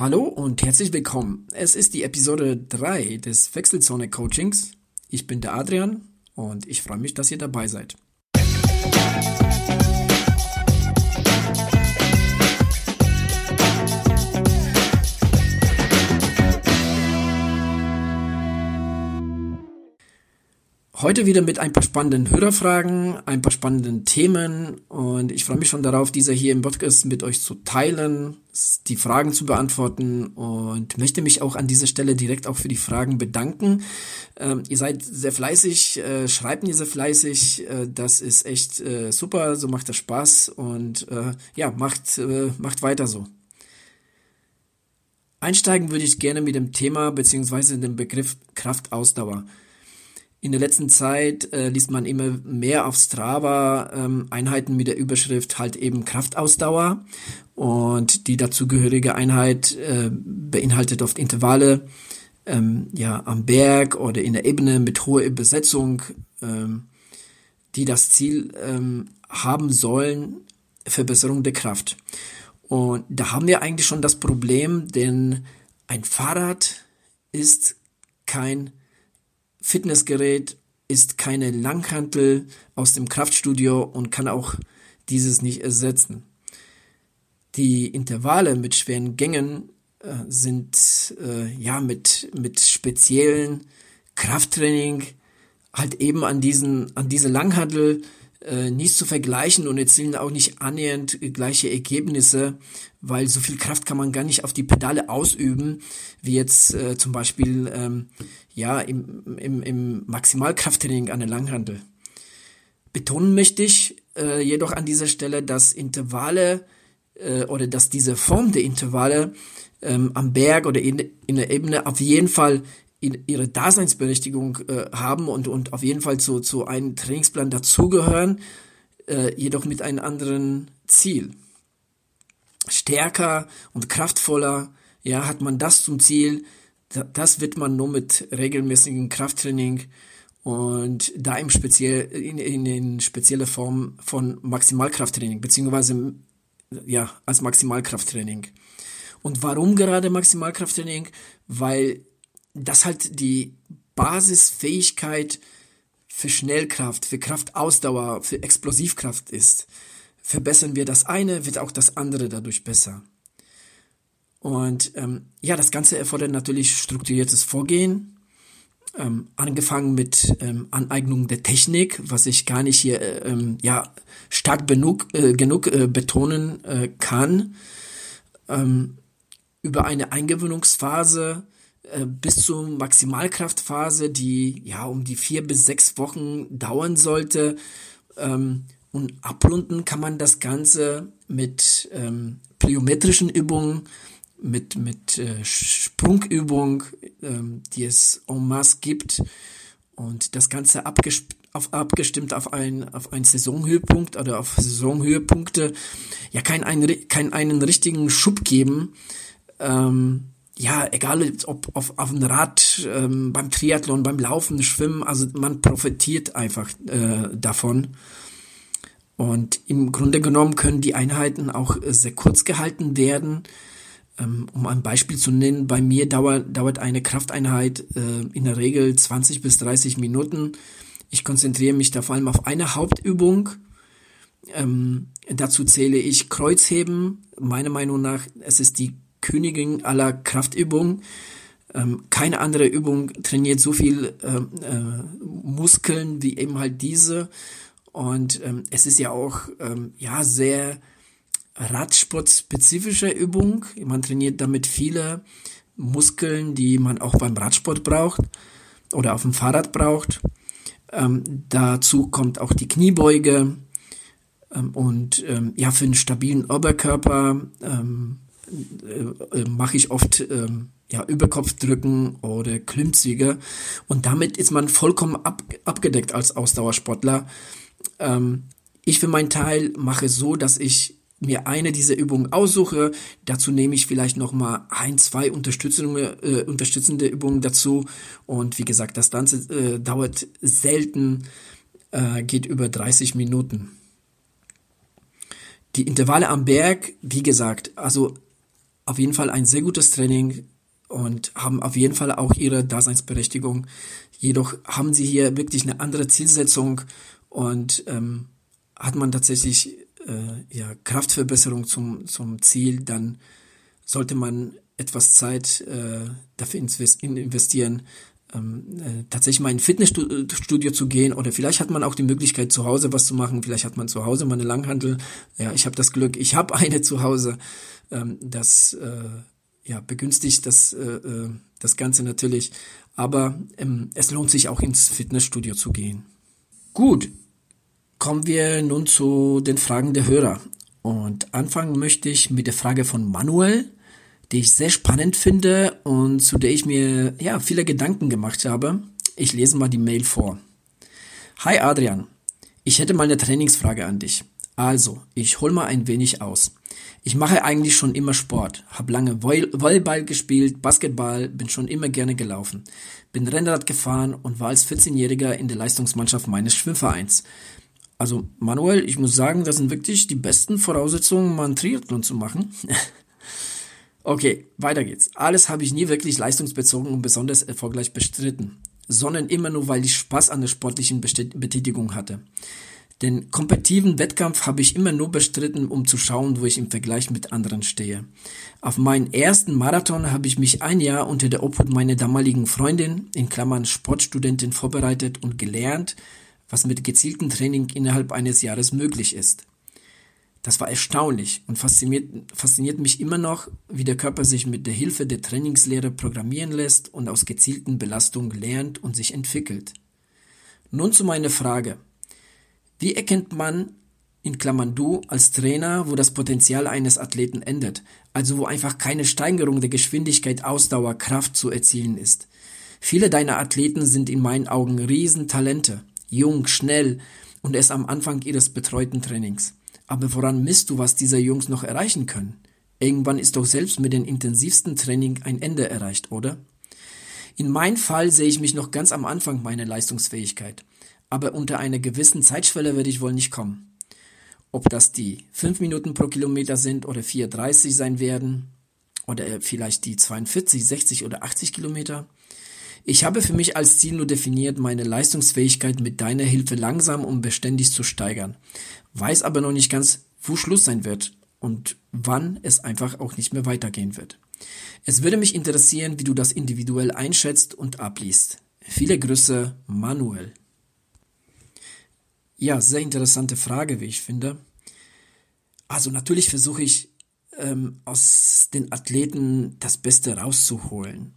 Hallo und herzlich willkommen. Es ist die Episode 3 des Wechselzone Coachings. Ich bin der Adrian und ich freue mich, dass ihr dabei seid. Heute wieder mit ein paar spannenden Hörerfragen, ein paar spannenden Themen und ich freue mich schon darauf, diese hier im Podcast mit euch zu teilen, die Fragen zu beantworten und möchte mich auch an dieser Stelle direkt auch für die Fragen bedanken. Ähm, ihr seid sehr fleißig, äh, schreibt mir sehr fleißig, äh, das ist echt äh, super, so macht das Spaß und äh, ja, macht, äh, macht weiter so. Einsteigen würde ich gerne mit dem Thema beziehungsweise dem Begriff Kraftausdauer. In der letzten Zeit äh, liest man immer mehr auf Strava ähm, Einheiten mit der Überschrift halt eben Kraftausdauer und die dazugehörige Einheit äh, beinhaltet oft Intervalle ähm, ja am Berg oder in der Ebene mit hoher Besetzung, ähm, die das Ziel ähm, haben sollen Verbesserung der Kraft. Und da haben wir eigentlich schon das Problem, denn ein Fahrrad ist kein Fitnessgerät ist keine Langhantel aus dem Kraftstudio und kann auch dieses nicht ersetzen. Die Intervalle mit schweren Gängen äh, sind äh, ja mit, mit speziellen Krafttraining halt eben an diesen, an diese Langhantel äh, nicht zu vergleichen und erzielen auch nicht annähernd gleiche Ergebnisse, weil so viel Kraft kann man gar nicht auf die Pedale ausüben, wie jetzt äh, zum Beispiel ähm, ja im, im, im Maximalkrafttraining an der Langhandel. Betonen möchte ich äh, jedoch an dieser Stelle, dass Intervalle äh, oder dass diese Form der Intervalle ähm, am Berg oder in, in der Ebene auf jeden Fall ihre Daseinsberechtigung äh, haben und, und auf jeden Fall zu, zu einem Trainingsplan dazugehören, äh, jedoch mit einem anderen Ziel. Stärker und kraftvoller, ja, hat man das zum Ziel, das wird man nur mit regelmäßigem Krafttraining und da im speziell in, in, in spezielle Form von Maximalkrafttraining beziehungsweise ja als Maximalkrafttraining. Und warum gerade Maximalkrafttraining? Weil das halt die Basisfähigkeit für Schnellkraft, für Kraftausdauer, für Explosivkraft ist. Verbessern wir das eine, wird auch das andere dadurch besser. Und ähm, ja, das Ganze erfordert natürlich strukturiertes Vorgehen, ähm, angefangen mit ähm, Aneignung der Technik, was ich gar nicht hier äh, ähm, ja stark genug, äh, genug äh, betonen äh, kann, ähm, über eine Eingewöhnungsphase bis zur Maximalkraftphase, die ja um die vier bis sechs Wochen dauern sollte. Ähm, und abrunden kann man das Ganze mit ähm, plyometrischen Übungen, mit, mit äh, Sprungübung, ähm, die es en masse gibt. Und das Ganze abgestimmt auf, abgestimmt auf ein auf einen Saisonhöhepunkt oder auf Saisonhöhepunkte ja keinen einen, keinen einen richtigen Schub geben ähm, ja, egal ob auf, auf dem Rad, ähm, beim Triathlon, beim Laufen, Schwimmen, also man profitiert einfach äh, davon. Und im Grunde genommen können die Einheiten auch äh, sehr kurz gehalten werden. Ähm, um ein Beispiel zu nennen, bei mir dauert, dauert eine Krafteinheit äh, in der Regel 20 bis 30 Minuten. Ich konzentriere mich da vor allem auf eine Hauptübung. Ähm, dazu zähle ich Kreuzheben. Meiner Meinung nach, es ist die Königin aller Kraftübungen. Ähm, keine andere Übung trainiert so viel ähm, äh, Muskeln wie eben halt diese. Und ähm, es ist ja auch ähm, ja sehr Radsportspezifische Übung. Man trainiert damit viele Muskeln, die man auch beim Radsport braucht oder auf dem Fahrrad braucht. Ähm, dazu kommt auch die Kniebeuge ähm, und ja für einen stabilen Oberkörper äh, mache ich oft ähm, ja, Überkopfdrücken oder Klimmzüge und damit ist man vollkommen ab, abgedeckt als Ausdauersportler. Ähm, ich für meinen Teil mache so, dass ich mir eine dieser Übungen aussuche. Dazu nehme ich vielleicht noch mal ein, zwei unterstützende, äh, unterstützende Übungen dazu. Und wie gesagt, das Ganze äh, dauert selten, äh, geht über 30 Minuten. Die Intervalle am Berg, wie gesagt, also auf jeden Fall ein sehr gutes Training und haben auf jeden Fall auch ihre Daseinsberechtigung. Jedoch haben sie hier wirklich eine andere Zielsetzung und ähm, hat man tatsächlich äh, ja, Kraftverbesserung zum, zum Ziel, dann sollte man etwas Zeit äh, dafür investieren, ähm, äh, tatsächlich mal in ein Fitnessstudio zu gehen oder vielleicht hat man auch die Möglichkeit zu Hause was zu machen, vielleicht hat man zu Hause mal eine Langhandel. Ja, ich habe das Glück, ich habe eine zu Hause. Ähm, das äh, ja begünstigt das äh, äh, das Ganze natürlich, aber ähm, es lohnt sich auch ins Fitnessstudio zu gehen. Gut, kommen wir nun zu den Fragen der Hörer und anfangen möchte ich mit der Frage von Manuel die ich sehr spannend finde und zu der ich mir ja viele Gedanken gemacht habe. Ich lese mal die Mail vor. Hi Adrian, ich hätte mal eine Trainingsfrage an dich. Also, ich hol mal ein wenig aus. Ich mache eigentlich schon immer Sport, habe lange Volleyball gespielt, Basketball, bin schon immer gerne gelaufen, bin Rennrad gefahren und war als 14-Jähriger in der Leistungsmannschaft meines Schwimmvereins. Also Manuel, ich muss sagen, das sind wirklich die besten Voraussetzungen, mal einen Triathlon zu machen. Okay, weiter geht's. Alles habe ich nie wirklich leistungsbezogen und besonders erfolgreich bestritten, sondern immer nur, weil ich Spaß an der sportlichen Betätigung hatte. Den kompetitiven Wettkampf habe ich immer nur bestritten, um zu schauen, wo ich im Vergleich mit anderen stehe. Auf meinen ersten Marathon habe ich mich ein Jahr unter der Obhut meiner damaligen Freundin, in Klammern Sportstudentin, vorbereitet und gelernt, was mit gezieltem Training innerhalb eines Jahres möglich ist. Das war erstaunlich und fasziniert, fasziniert mich immer noch, wie der Körper sich mit der Hilfe der Trainingslehre programmieren lässt und aus gezielten Belastungen lernt und sich entwickelt. Nun zu meiner Frage. Wie erkennt man, in Klammern du, als Trainer, wo das Potenzial eines Athleten endet, also wo einfach keine Steigerung der Geschwindigkeit, Ausdauer, Kraft zu erzielen ist? Viele deiner Athleten sind in meinen Augen Riesentalente, jung, schnell und erst am Anfang ihres betreuten Trainings. Aber woran misst du, was diese Jungs noch erreichen können? Irgendwann ist doch selbst mit dem intensivsten Training ein Ende erreicht, oder? In meinem Fall sehe ich mich noch ganz am Anfang meiner Leistungsfähigkeit. Aber unter einer gewissen Zeitschwelle werde ich wohl nicht kommen. Ob das die 5 Minuten pro Kilometer sind oder 4,30 sein werden oder vielleicht die 42, 60 oder 80 Kilometer. Ich habe für mich als Ziel nur definiert, meine Leistungsfähigkeit mit deiner Hilfe langsam und beständig zu steigern weiß aber noch nicht ganz, wo Schluss sein wird und wann es einfach auch nicht mehr weitergehen wird. Es würde mich interessieren, wie du das individuell einschätzt und abliest. Viele Grüße, Manuel. Ja, sehr interessante Frage, wie ich finde. Also natürlich versuche ich ähm, aus den Athleten das Beste rauszuholen.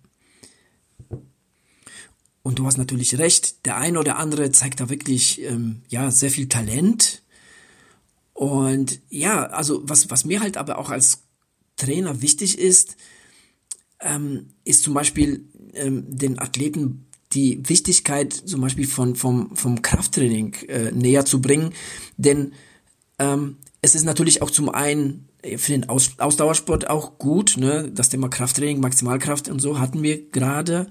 Und du hast natürlich recht, der eine oder andere zeigt da wirklich ähm, ja sehr viel Talent und ja, also was, was mir halt aber auch als Trainer wichtig ist, ähm, ist zum Beispiel ähm, den Athleten die Wichtigkeit zum Beispiel von, vom, vom Krafttraining äh, näher zu bringen. Denn ähm, es ist natürlich auch zum einen für den Aus Ausdauersport auch gut, ne? das Thema Krafttraining, Maximalkraft und so hatten wir gerade,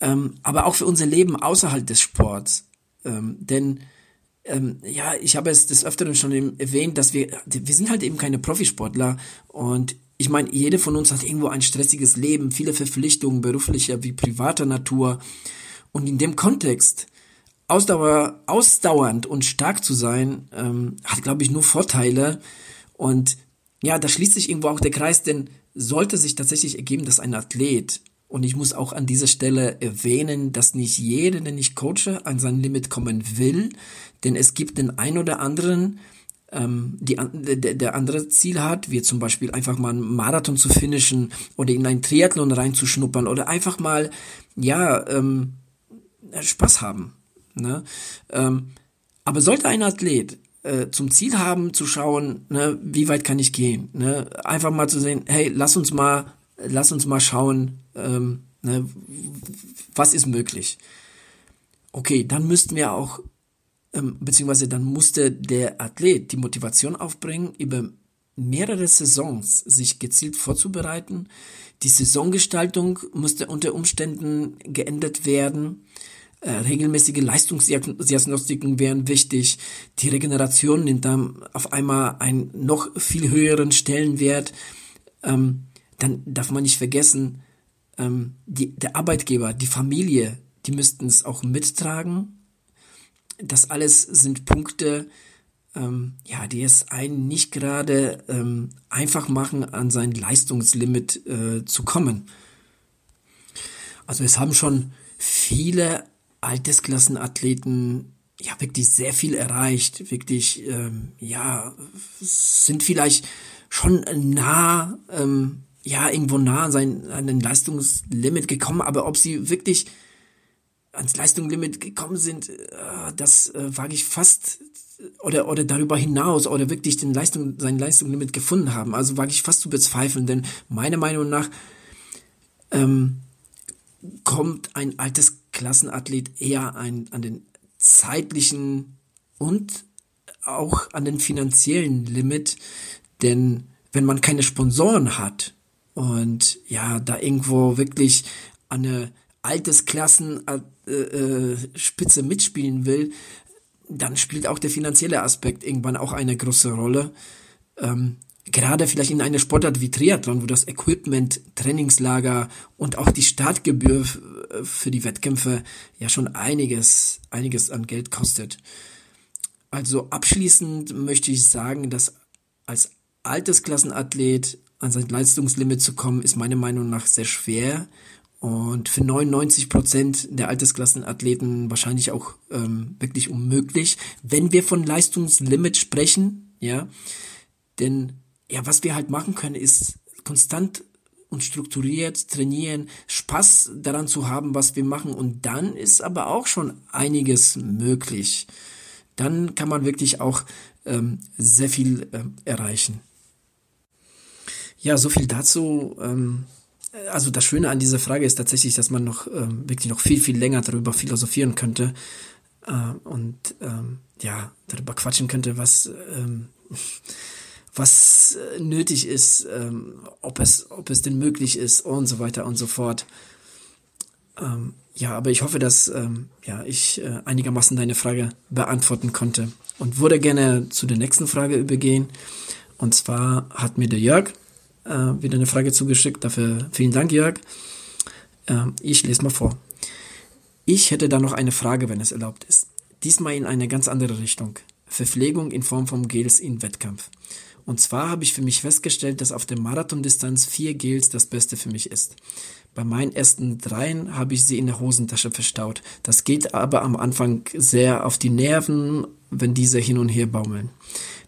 ähm, aber auch für unser Leben außerhalb des Sports. Ähm, denn ähm, ja, ich habe es des Öfteren schon erwähnt, dass wir, wir sind halt eben keine Profisportler und ich meine, jede von uns hat irgendwo ein stressiges Leben, viele Verpflichtungen beruflicher wie privater Natur. Und in dem Kontext Ausdauer, ausdauernd und stark zu sein, ähm, hat, glaube ich, nur Vorteile. Und ja, da schließt sich irgendwo auch der Kreis, denn sollte sich tatsächlich ergeben, dass ein Athlet und ich muss auch an dieser Stelle erwähnen, dass nicht jeder, den ich coache, an sein Limit kommen will, denn es gibt den ein oder anderen, ähm, die, der, der andere Ziel hat, wie zum Beispiel einfach mal einen Marathon zu finishen oder in einen Triathlon reinzuschnuppern oder einfach mal, ja, ähm, Spaß haben. Ne? Ähm, aber sollte ein Athlet äh, zum Ziel haben, zu schauen, ne, wie weit kann ich gehen, ne? einfach mal zu sehen, hey, lass uns mal lass uns mal schauen, ähm, ne, was ist möglich. Okay, dann müssten wir auch, ähm, beziehungsweise dann musste der Athlet die Motivation aufbringen, über mehrere Saisons sich gezielt vorzubereiten. Die Saisongestaltung musste unter Umständen geändert werden. Äh, regelmäßige Leistungsdiagnostiken wären wichtig. Die Regeneration nimmt dann auf einmal einen noch viel höheren Stellenwert. Ähm, dann darf man nicht vergessen, ähm, die, der Arbeitgeber, die Familie, die müssten es auch mittragen. Das alles sind Punkte, ähm, ja, die es einen nicht gerade ähm, einfach machen, an sein Leistungslimit äh, zu kommen. Also es haben schon viele Altersklassenathleten ja wirklich sehr viel erreicht, wirklich ähm, ja sind vielleicht schon nah ähm, ja irgendwo nah an sein an den Leistungslimit gekommen, aber ob sie wirklich ans Leistungslimit gekommen sind, äh, das äh, wage ich fast oder oder darüber hinaus oder wirklich den Leistung sein Leistungslimit gefunden haben. Also wage ich fast zu bezweifeln, denn meiner Meinung nach ähm, kommt ein altes Klassenathlet eher ein, an den zeitlichen und auch an den finanziellen Limit, denn wenn man keine Sponsoren hat und ja, da irgendwo wirklich eine Altersklassenspitze äh, äh, mitspielen will, dann spielt auch der finanzielle Aspekt irgendwann auch eine große Rolle. Ähm, gerade vielleicht in einer Sportart wie Triathlon, wo das Equipment, Trainingslager und auch die Startgebühr für die Wettkämpfe ja schon einiges, einiges an Geld kostet. Also abschließend möchte ich sagen, dass als Altersklassenathlet an sein Leistungslimit zu kommen, ist meiner Meinung nach sehr schwer und für 99 Prozent der Altersklassenathleten wahrscheinlich auch ähm, wirklich unmöglich, wenn wir von Leistungslimit sprechen, ja, denn ja, was wir halt machen können, ist konstant und strukturiert trainieren, Spaß daran zu haben, was wir machen. Und dann ist aber auch schon einiges möglich. Dann kann man wirklich auch ähm, sehr viel ähm, erreichen. Ja, so viel dazu. Ähm, also das Schöne an dieser Frage ist tatsächlich, dass man noch ähm, wirklich noch viel, viel länger darüber philosophieren könnte äh, und ähm, ja, darüber quatschen könnte, was ähm, was äh, nötig ist, ähm, ob es, ob es denn möglich ist und so weiter und so fort. Ähm, ja, aber ich hoffe, dass ähm, ja, ich äh, einigermaßen deine Frage beantworten konnte und würde gerne zu der nächsten Frage übergehen. Und zwar hat mir der Jörg äh, wieder eine Frage zugeschickt. Dafür vielen Dank, Jörg. Äh, ich lese mal vor. Ich hätte da noch eine Frage, wenn es erlaubt ist. Diesmal in eine ganz andere Richtung. Verpflegung in Form von Gels in Wettkampf. Und zwar habe ich für mich festgestellt, dass auf der Marathondistanz vier Gels das Beste für mich ist. Bei meinen ersten dreien habe ich sie in der Hosentasche verstaut. Das geht aber am Anfang sehr auf die Nerven, wenn diese hin und her baumeln.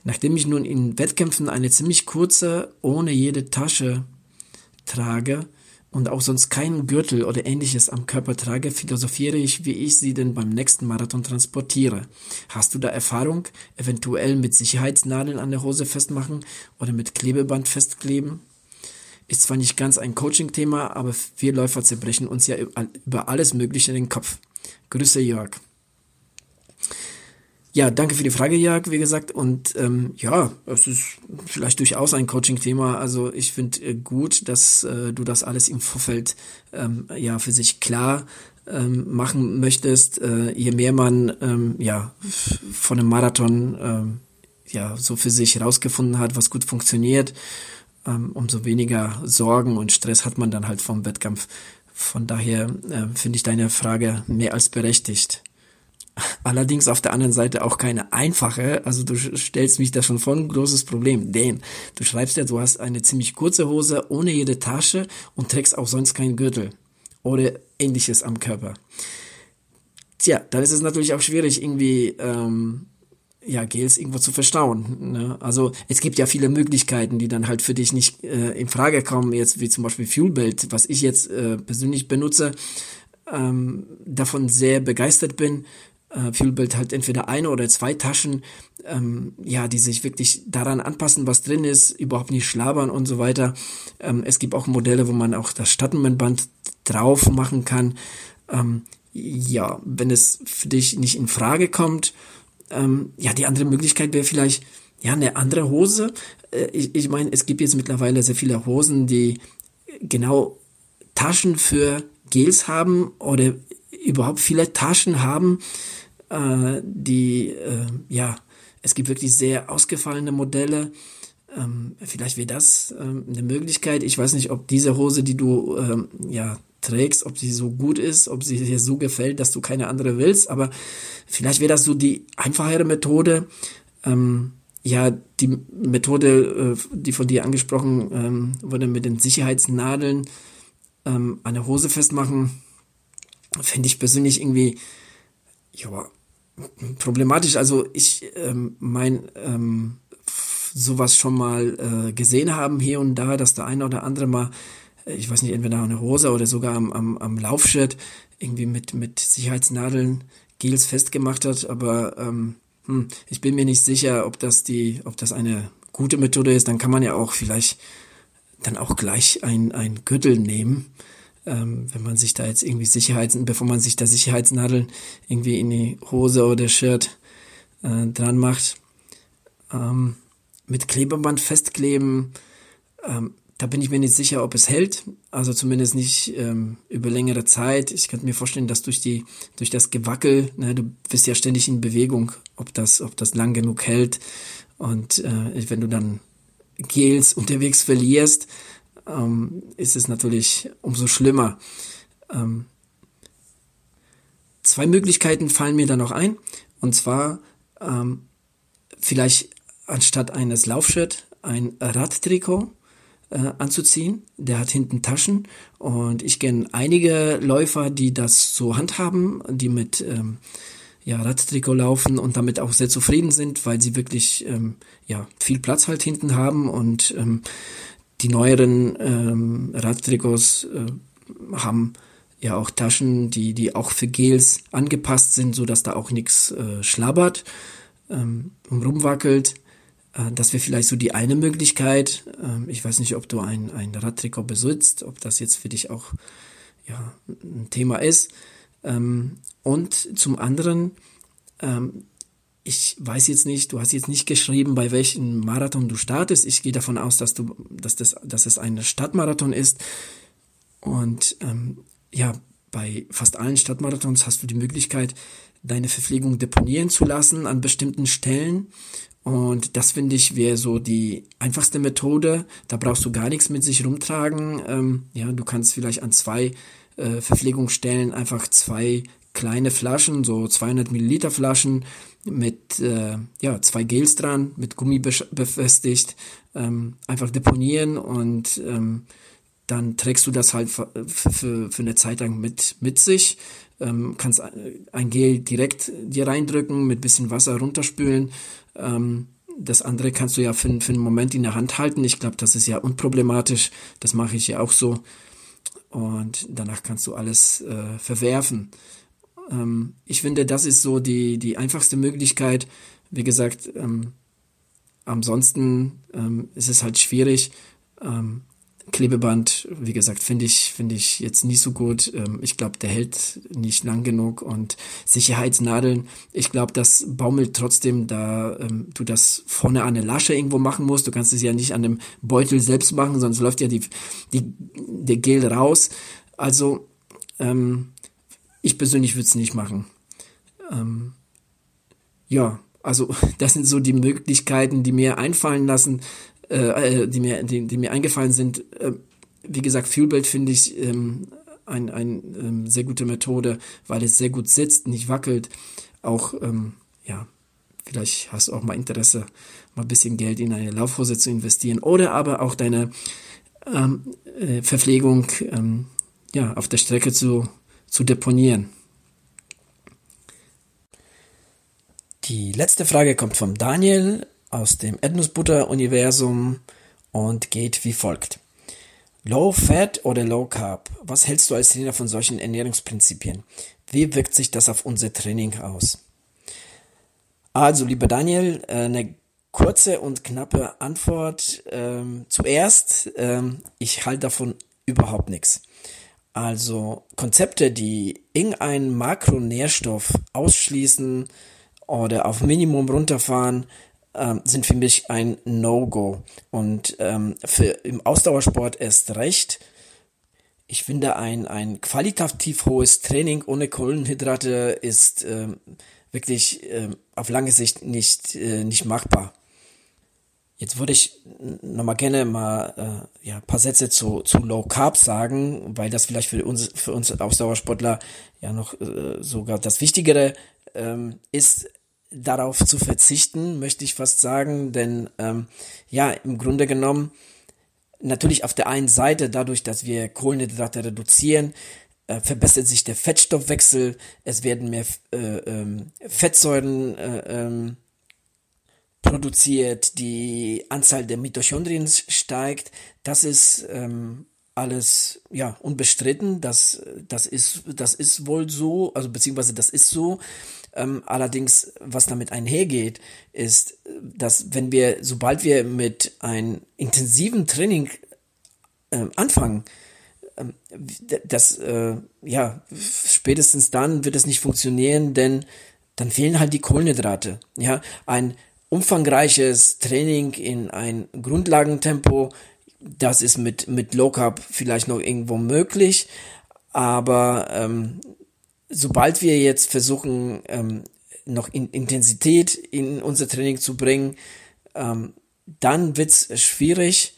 Nachdem ich nun in Wettkämpfen eine ziemlich kurze, ohne jede Tasche trage, und auch sonst keinen Gürtel oder ähnliches am Körper trage, philosophiere ich, wie ich sie denn beim nächsten Marathon transportiere. Hast du da Erfahrung? Eventuell mit Sicherheitsnadeln an der Hose festmachen oder mit Klebeband festkleben? Ist zwar nicht ganz ein Coaching-Thema, aber wir Läufer zerbrechen uns ja über alles Mögliche in den Kopf. Grüße Jörg. Ja, danke für die Frage, Jörg, wie gesagt. Und ähm, ja, es ist vielleicht durchaus ein Coaching-Thema. Also ich finde äh, gut, dass äh, du das alles im Vorfeld ähm, ja für sich klar ähm, machen möchtest. Äh, je mehr man ähm, ja von einem Marathon ähm, ja so für sich herausgefunden hat, was gut funktioniert, ähm, umso weniger Sorgen und Stress hat man dann halt vom Wettkampf. Von daher äh, finde ich deine Frage mehr als berechtigt. Allerdings auf der anderen Seite auch keine einfache. Also du stellst mich da schon vor ein großes Problem. Denn du schreibst ja, du hast eine ziemlich kurze Hose ohne jede Tasche und trägst auch sonst keinen Gürtel oder ähnliches am Körper. Tja, dann ist es natürlich auch schwierig, irgendwie ähm, ja, Gels irgendwo zu verstauen. Ne? Also es gibt ja viele Möglichkeiten, die dann halt für dich nicht äh, in Frage kommen, jetzt wie zum Beispiel Fuelbelt, was ich jetzt äh, persönlich benutze, ähm, davon sehr begeistert bin, äh, Fuelbild halt entweder eine oder zwei Taschen, ähm, ja, die sich wirklich daran anpassen, was drin ist, überhaupt nicht schlabern und so weiter. Ähm, es gibt auch Modelle, wo man auch das Stadtmenband drauf machen kann. Ähm, ja, wenn es für dich nicht in Frage kommt, ähm, ja, die andere Möglichkeit wäre vielleicht, ja, eine andere Hose. Äh, ich ich meine, es gibt jetzt mittlerweile sehr viele Hosen, die genau Taschen für Gels haben oder überhaupt viele Taschen haben, äh, die, äh, ja, es gibt wirklich sehr ausgefallene Modelle, Ähm, vielleicht wäre das ähm, eine Möglichkeit. Ich weiß nicht, ob diese Hose, die du ähm, ja trägst, ob sie so gut ist, ob sie dir so gefällt, dass du keine andere willst. Aber vielleicht wäre das so die einfachere Methode. Ähm, ja, die Methode, äh, die von dir angesprochen ähm, wurde mit den Sicherheitsnadeln, ähm, eine Hose festmachen, fände ich persönlich irgendwie, ja, problematisch. Also ich ähm, mein ähm, sowas schon mal äh, gesehen haben hier und da, dass der eine oder andere mal, äh, ich weiß nicht, entweder eine Hose oder sogar am, am, am Laufshirt irgendwie mit, mit Sicherheitsnadeln Gels festgemacht hat, aber ähm, hm, ich bin mir nicht sicher, ob das die, ob das eine gute Methode ist. Dann kann man ja auch vielleicht dann auch gleich ein, ein Gürtel nehmen ähm, wenn man sich da jetzt irgendwie Sicherheits, bevor man sich da Sicherheitsnadeln irgendwie in die Hose oder Shirt äh, dran macht, ähm, mit Klebeband festkleben, ähm, da bin ich mir nicht sicher, ob es hält. Also zumindest nicht ähm, über längere Zeit. Ich könnte mir vorstellen, dass durch die, durch das Gewackel, ne, du bist ja ständig in Bewegung, ob das, ob das lang genug hält. Und äh, wenn du dann Gels unterwegs verlierst, ähm, ist es natürlich umso schlimmer. Ähm, zwei Möglichkeiten fallen mir da noch ein. Und zwar ähm, vielleicht anstatt eines Laufshirt ein Radtrikot äh, anzuziehen. Der hat hinten Taschen und ich kenne einige Läufer, die das so handhaben, die mit ähm, ja, Radtrikot laufen und damit auch sehr zufrieden sind, weil sie wirklich ähm, ja, viel Platz halt hinten haben und ähm, die neueren ähm, Radtrikots äh, haben ja auch Taschen, die, die auch für Gels angepasst sind, so dass da auch nichts äh, schlabbert ähm, und rumwackelt. Äh, das wäre vielleicht so die eine Möglichkeit. Ähm, ich weiß nicht, ob du ein, ein Radtrikot besitzt, ob das jetzt für dich auch ja, ein Thema ist. Ähm, und zum anderen, ähm, ich weiß jetzt nicht, du hast jetzt nicht geschrieben, bei welchem Marathon du startest. Ich gehe davon aus, dass du, dass das, dass es ein Stadtmarathon ist. Und ähm, ja, bei fast allen Stadtmarathons hast du die Möglichkeit, deine Verpflegung deponieren zu lassen an bestimmten Stellen. Und das finde ich wäre so die einfachste Methode. Da brauchst du gar nichts mit sich rumtragen. Ähm, ja, du kannst vielleicht an zwei äh, Verpflegungsstellen einfach zwei kleine Flaschen, so 200 Milliliter Flaschen mit äh, ja, zwei Gels dran, mit Gummi befestigt, ähm, einfach deponieren und ähm, dann trägst du das halt für, für, eine Zeit lang mit, mit sich, ähm, kannst ein Gel direkt dir reindrücken, mit bisschen Wasser runterspülen. Ähm, das andere kannst du ja für, für einen Moment in der Hand halten. Ich glaube, das ist ja unproblematisch. Das mache ich ja auch so. Und danach kannst du alles äh, verwerfen. Ähm, ich finde, das ist so die, die einfachste Möglichkeit. Wie gesagt, ähm, ansonsten ähm, ist es halt schwierig. Ähm, Klebeband, wie gesagt, finde ich, finde ich jetzt nicht so gut. Ähm, ich glaube, der hält nicht lang genug und Sicherheitsnadeln, ich glaube, das baumelt trotzdem, da ähm, du das vorne an der Lasche irgendwo machen musst. Du kannst es ja nicht an dem Beutel selbst machen, sonst läuft ja die, die, der Gel raus. Also, ähm, ich persönlich würde es nicht machen. Ähm, ja, also das sind so die Möglichkeiten, die mir einfallen lassen, äh, äh, die mir, die, die mir eingefallen sind. Äh, wie gesagt, Fuelbelt finde ich ähm, ein, ein ähm, sehr gute Methode, weil es sehr gut sitzt, nicht wackelt. Auch, ähm, ja, vielleicht hast du auch mal Interesse, mal ein bisschen Geld in eine Laufhose zu investieren oder aber auch deine ähm, äh, Verpflegung ähm, ja, auf der Strecke zu zu deponieren. Die letzte Frage kommt vom Daniel aus dem Erdnussbutter-Universum und geht wie folgt. Low Fat oder Low Carb? Was hältst du als Trainer von solchen Ernährungsprinzipien? Wie wirkt sich das auf unser Training aus? Also, lieber Daniel, äh, eine kurze und knappe Antwort. Ähm, zuerst, ähm, ich halte davon überhaupt nichts. Also Konzepte, die irgendeinen Makronährstoff ausschließen oder auf Minimum runterfahren, ähm, sind für mich ein No-Go. Und ähm, für im Ausdauersport erst recht. Ich finde, ein, ein qualitativ hohes Training ohne Kohlenhydrate ist ähm, wirklich ähm, auf lange Sicht nicht, äh, nicht machbar. Jetzt würde ich nochmal gerne mal äh, ja, paar Sätze zu, zu Low Carb sagen, weil das vielleicht für uns, für uns Ausdauersportler ja noch äh, sogar das Wichtigere ähm, ist, darauf zu verzichten, möchte ich fast sagen, denn ähm, ja, im Grunde genommen, natürlich auf der einen Seite, dadurch, dass wir Kohlenhydrate reduzieren, äh, verbessert sich der Fettstoffwechsel, es werden mehr äh, ähm, Fettsäuren äh, ähm, produziert, die Anzahl der Mitochondrien steigt. Das ist ähm, alles ja unbestritten. Das das ist das ist wohl so, also beziehungsweise das ist so. Ähm, allerdings, was damit einhergeht, ist, dass wenn wir, sobald wir mit einem intensiven Training äh, anfangen, ähm, das äh, ja spätestens dann wird es nicht funktionieren, denn dann fehlen halt die Kohlenhydrate. Ja, ein umfangreiches Training in ein Grundlagentempo, das ist mit, mit Low Carb vielleicht noch irgendwo möglich, aber ähm, sobald wir jetzt versuchen, ähm, noch in Intensität in unser Training zu bringen, ähm, dann wird's schwierig,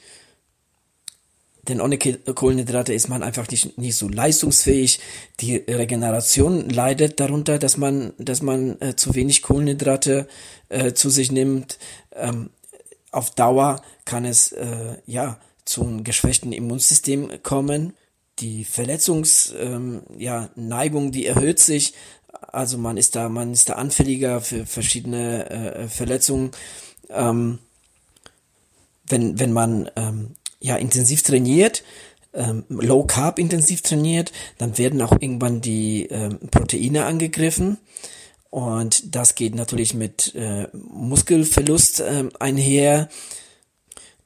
denn ohne Kohlenhydrate ist man einfach nicht, nicht so leistungsfähig. Die Regeneration leidet darunter, dass man, dass man äh, zu wenig Kohlenhydrate äh, zu sich nimmt. Ähm, auf Dauer kann es äh, ja zu einem geschwächten Immunsystem kommen. Die Verletzungsneigung, ähm, ja, die erhöht sich. Also man ist da, man ist da anfälliger für verschiedene äh, Verletzungen. Ähm, wenn, wenn man ähm, ja intensiv trainiert, ähm, Low Carb intensiv trainiert, dann werden auch irgendwann die ähm, Proteine angegriffen. Und das geht natürlich mit äh, Muskelverlust ähm, einher.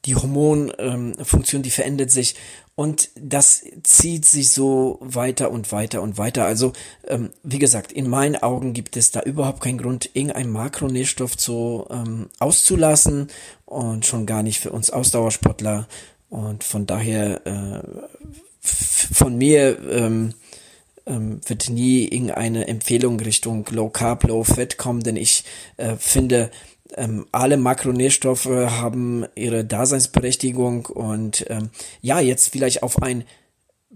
Die Hormonfunktion, ähm, die verändert sich und das zieht sich so weiter und weiter und weiter. Also ähm, wie gesagt, in meinen Augen gibt es da überhaupt keinen Grund, irgendeinen Makronährstoff zu ähm, auszulassen und schon gar nicht für uns Ausdauersportler. Und von daher äh, von mir ähm, ähm, wird nie irgendeine Empfehlung Richtung Low Carb, Low Fat kommen, denn ich äh, finde, ähm, alle Makronährstoffe haben ihre Daseinsberechtigung und ähm, ja, jetzt vielleicht auf ein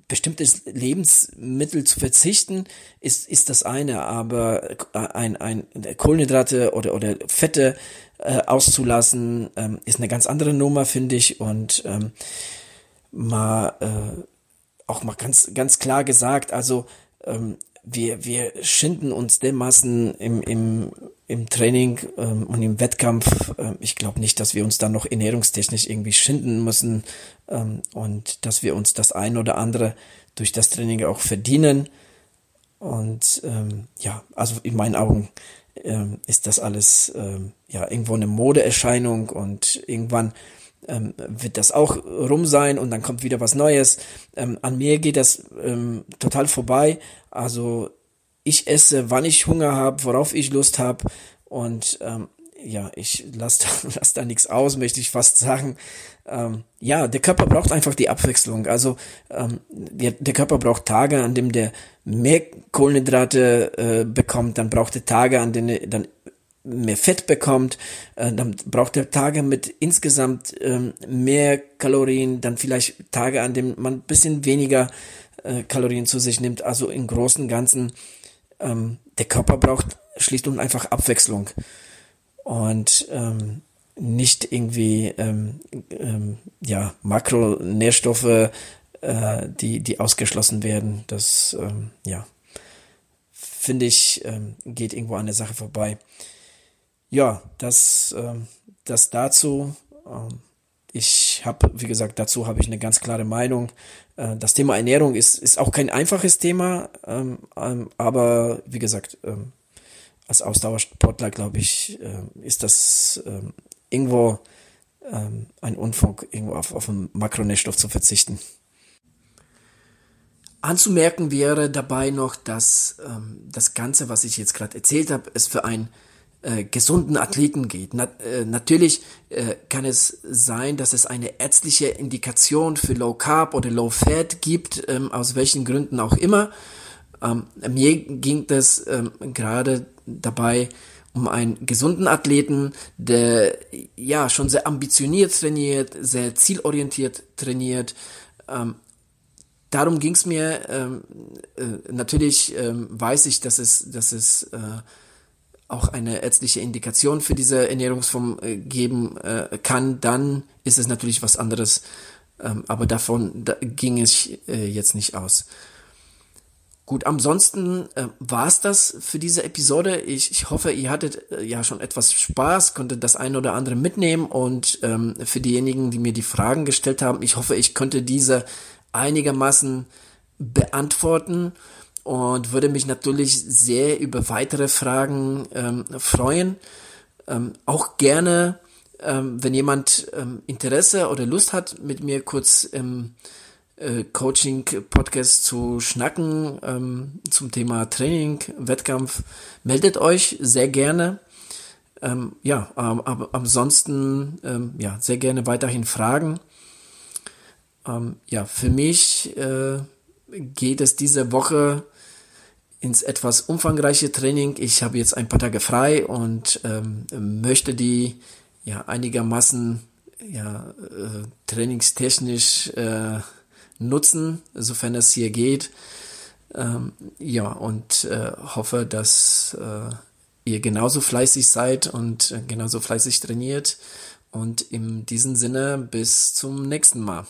bestimmtes Lebensmittel zu verzichten, ist, ist das eine, aber äh, ein, ein Kohlenhydrate oder, oder Fette äh, auszulassen, ähm, ist eine ganz andere Nummer, finde ich. Und ähm, mal äh, auch mal ganz, ganz klar gesagt, also ähm, wir, wir schinden uns dermaßen im, im, im Training ähm, und im Wettkampf. Ähm, ich glaube nicht, dass wir uns dann noch ernährungstechnisch irgendwie schinden müssen ähm, und dass wir uns das ein oder andere durch das Training auch verdienen. Und ähm, ja, also in meinen Augen ähm, ist das alles ähm, ja irgendwo eine Modeerscheinung und irgendwann ähm, wird das auch rum sein und dann kommt wieder was Neues. Ähm, an mir geht das ähm, total vorbei. Also ich esse, wann ich Hunger habe, worauf ich Lust habe und ähm, ja, ich lasse da, lass da nichts aus, möchte ich fast sagen. Ähm, ja, der Körper braucht einfach die Abwechslung. Also ähm, der, der Körper braucht Tage, an dem der mehr Kohlenhydrate äh, bekommt, dann braucht er Tage, an denen er dann mehr Fett bekommt, äh, dann braucht er Tage mit insgesamt ähm, mehr Kalorien, dann vielleicht Tage, an denen man ein bisschen weniger äh, Kalorien zu sich nimmt. Also im Großen und Ganzen, ähm, der Körper braucht schlicht und einfach Abwechslung und ähm, nicht irgendwie ähm, ähm, ja Makronährstoffe, äh, die die ausgeschlossen werden. Das ähm, ja finde ich ähm, geht irgendwo an der Sache vorbei ja, das, äh, das dazu. Ähm, ich habe, wie gesagt, dazu habe ich eine ganz klare Meinung. Äh, das Thema Ernährung ist, ist auch kein einfaches Thema, ähm, ähm, aber wie gesagt, ähm, als Ausdauersportler, glaube ich, äh, ist das ähm, irgendwo ähm, ein Unfug, irgendwo auf, auf einen Makronährstoff zu verzichten. Anzumerken wäre dabei noch, dass ähm, das Ganze, was ich jetzt gerade erzählt habe, es für ein äh, gesunden Athleten geht. Na, äh, natürlich äh, kann es sein, dass es eine ärztliche Indikation für Low Carb oder Low Fat gibt, ähm, aus welchen Gründen auch immer. Ähm, mir ging das ähm, gerade dabei um einen gesunden Athleten, der ja schon sehr ambitioniert trainiert, sehr zielorientiert trainiert. Ähm, darum ging es mir. Ähm, äh, natürlich ähm, weiß ich, dass es, dass es äh, auch eine ärztliche Indikation für diese Ernährungsform äh, geben äh, kann, dann ist es natürlich was anderes. Ähm, aber davon da ging es äh, jetzt nicht aus. Gut, ansonsten äh, war es das für diese Episode. Ich, ich hoffe, ihr hattet äh, ja schon etwas Spaß, konntet das eine oder andere mitnehmen und ähm, für diejenigen, die mir die Fragen gestellt haben, ich hoffe, ich konnte diese einigermaßen beantworten und würde mich natürlich sehr über weitere Fragen ähm, freuen. Ähm, auch gerne, ähm, wenn jemand ähm, Interesse oder Lust hat, mit mir kurz im äh, Coaching-Podcast zu schnacken ähm, zum Thema Training, Wettkampf, meldet euch sehr gerne. Ähm, ja, ähm, aber ansonsten ähm, ja sehr gerne weiterhin Fragen. Ähm, ja, für mich äh, geht es diese Woche ins etwas umfangreiche Training. Ich habe jetzt ein paar Tage frei und ähm, möchte die ja einigermaßen ja äh, trainingstechnisch äh, nutzen, sofern es hier geht. Ähm, ja, und äh, hoffe, dass äh, ihr genauso fleißig seid und äh, genauso fleißig trainiert. Und in diesem Sinne bis zum nächsten Mal.